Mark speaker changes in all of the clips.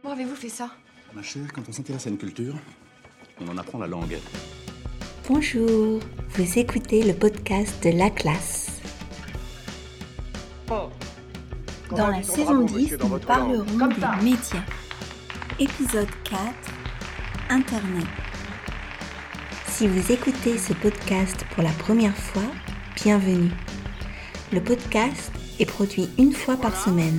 Speaker 1: Comment avez-vous fait ça?
Speaker 2: Ma chère, quand on s'intéresse à une culture, on en apprend la langue.
Speaker 3: Bonjour, vous écoutez le podcast de La Classe. Dans la saison 10, nous parlerons des médias. Épisode 4, Internet. Si vous écoutez ce podcast pour la première fois, bienvenue. Le podcast est produit une fois par semaine.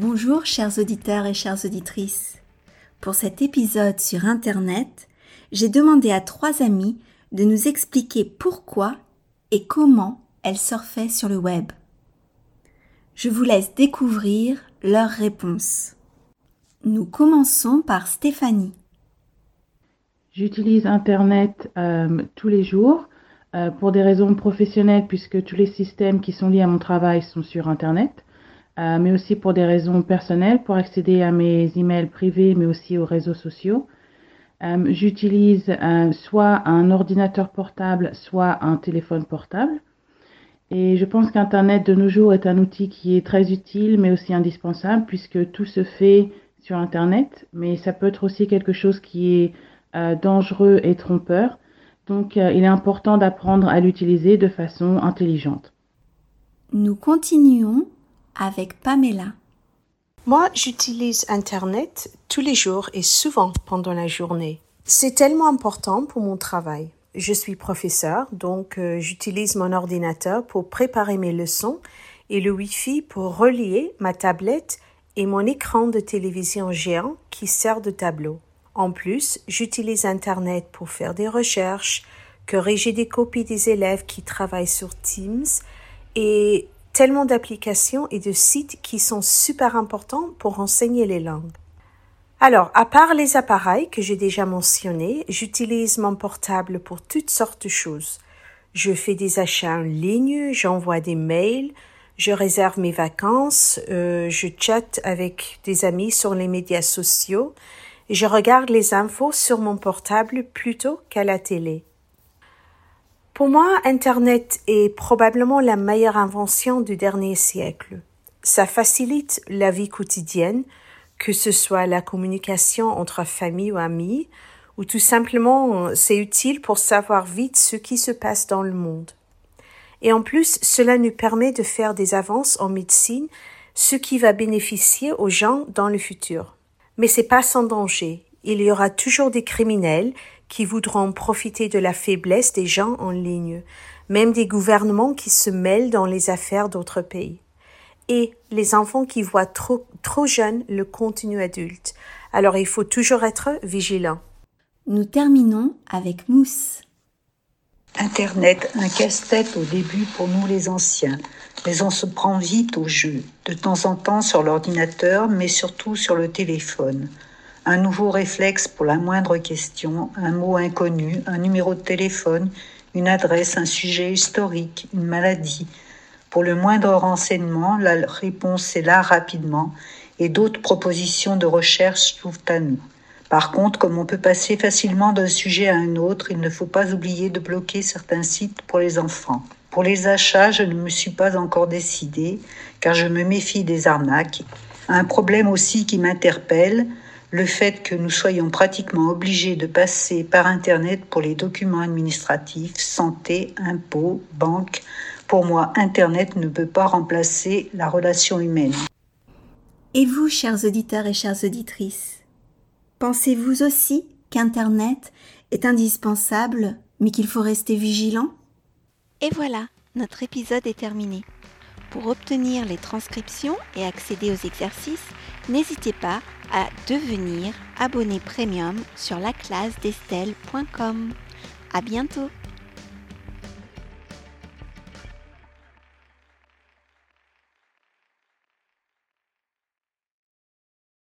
Speaker 3: Bonjour chers auditeurs et chères auditrices. Pour cet épisode sur Internet, j'ai demandé à trois amies de nous expliquer pourquoi et comment elles surfaient sur le web. Je vous laisse découvrir leurs réponses. Nous commençons par Stéphanie.
Speaker 4: J'utilise Internet euh, tous les jours euh, pour des raisons professionnelles puisque tous les systèmes qui sont liés à mon travail sont sur Internet. Euh, mais aussi pour des raisons personnelles, pour accéder à mes emails privés, mais aussi aux réseaux sociaux. Euh, J'utilise euh, soit un ordinateur portable, soit un téléphone portable. Et je pense qu'Internet de nos jours est un outil qui est très utile, mais aussi indispensable, puisque tout se fait sur Internet, mais ça peut être aussi quelque chose qui est dangereux et trompeur. Donc il est important d'apprendre à l'utiliser de façon intelligente.
Speaker 3: Nous continuons avec Pamela.
Speaker 5: Moi, j'utilise Internet tous les jours et souvent pendant la journée. C'est tellement important pour mon travail. Je suis professeur, donc euh, j'utilise mon ordinateur pour préparer mes leçons et le Wi-Fi pour relier ma tablette et mon écran de télévision géant qui sert de tableau. En plus, j'utilise Internet pour faire des recherches, corriger des copies des élèves qui travaillent sur Teams et tellement d'applications et de sites qui sont super importants pour enseigner les langues. Alors, à part les appareils que j'ai déjà mentionnés, j'utilise mon portable pour toutes sortes de choses. Je fais des achats en ligne, j'envoie des mails, je réserve mes vacances, euh, je chatte avec des amis sur les médias sociaux et je regarde les infos sur mon portable plutôt qu'à la télé. Pour moi, Internet est probablement la meilleure invention du dernier siècle. Ça facilite la vie quotidienne, que ce soit la communication entre famille ou amis, ou tout simplement c'est utile pour savoir vite ce qui se passe dans le monde. Et en plus, cela nous permet de faire des avances en médecine, ce qui va bénéficier aux gens dans le futur. Mais c'est pas sans danger. Il y aura toujours des criminels qui voudront profiter de la faiblesse des gens en ligne, même des gouvernements qui se mêlent dans les affaires d'autres pays. Et les enfants qui voient trop, trop jeunes le contenu adulte. Alors il faut toujours être vigilant.
Speaker 3: Nous terminons avec Mousse.
Speaker 6: Internet, un casse-tête au début pour nous les anciens, mais on se prend vite au jeu, de temps en temps sur l'ordinateur, mais surtout sur le téléphone. Un nouveau réflexe pour la moindre question, un mot inconnu, un numéro de téléphone, une adresse, un sujet historique, une maladie. Pour le moindre renseignement, la réponse est là rapidement et d'autres propositions de recherche s'ouvrent à nous. Par contre, comme on peut passer facilement d'un sujet à un autre, il ne faut pas oublier de bloquer certains sites pour les enfants. Pour les achats, je ne me suis pas encore décidée, car je me méfie des arnaques. Un problème aussi qui m'interpelle, le fait que nous soyons pratiquement obligés de passer par Internet pour les documents administratifs, santé, impôts, banque. Pour moi, Internet ne peut pas remplacer la relation humaine.
Speaker 3: Et vous, chers auditeurs et chères auditrices, pensez-vous aussi qu'Internet est indispensable, mais qu'il faut rester vigilant? Et voilà, notre épisode est terminé. Pour obtenir les transcriptions et accéder aux exercices, n'hésitez pas à devenir abonné premium sur laclassedestelle.com. À bientôt!